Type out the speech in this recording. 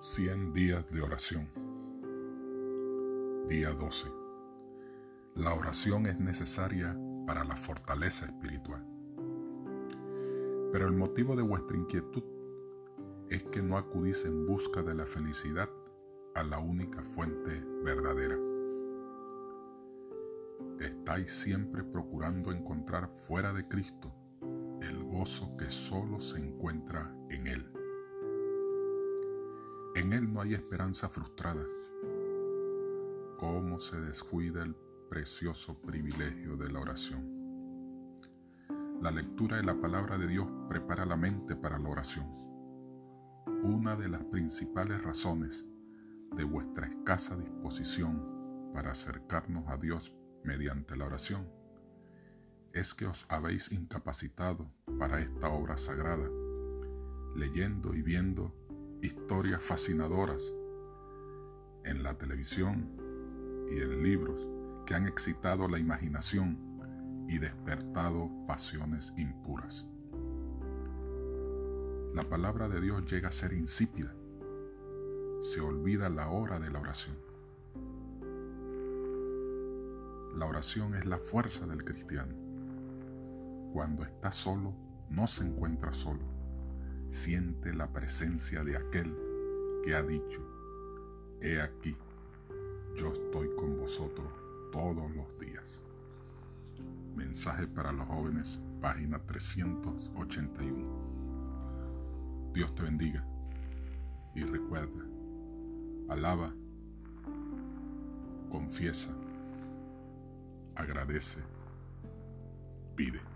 100 días de oración. Día 12. La oración es necesaria para la fortaleza espiritual. Pero el motivo de vuestra inquietud es que no acudís en busca de la felicidad a la única fuente verdadera. Estáis siempre procurando encontrar fuera de Cristo el gozo que solo se encuentra en Él. En Él no hay esperanza frustrada. ¿Cómo se descuida el precioso privilegio de la oración? La lectura de la palabra de Dios prepara la mente para la oración. Una de las principales razones de vuestra escasa disposición para acercarnos a Dios mediante la oración es que os habéis incapacitado para esta obra sagrada, leyendo y viendo historias fascinadoras en la televisión y en libros que han excitado la imaginación y despertado pasiones impuras. La palabra de Dios llega a ser insípida. Se olvida la hora de la oración. La oración es la fuerza del cristiano. Cuando está solo, no se encuentra solo siente la presencia de aquel que ha dicho, he aquí, yo estoy con vosotros todos los días. Mensaje para los jóvenes, página 381. Dios te bendiga y recuerda, alaba, confiesa, agradece, pide.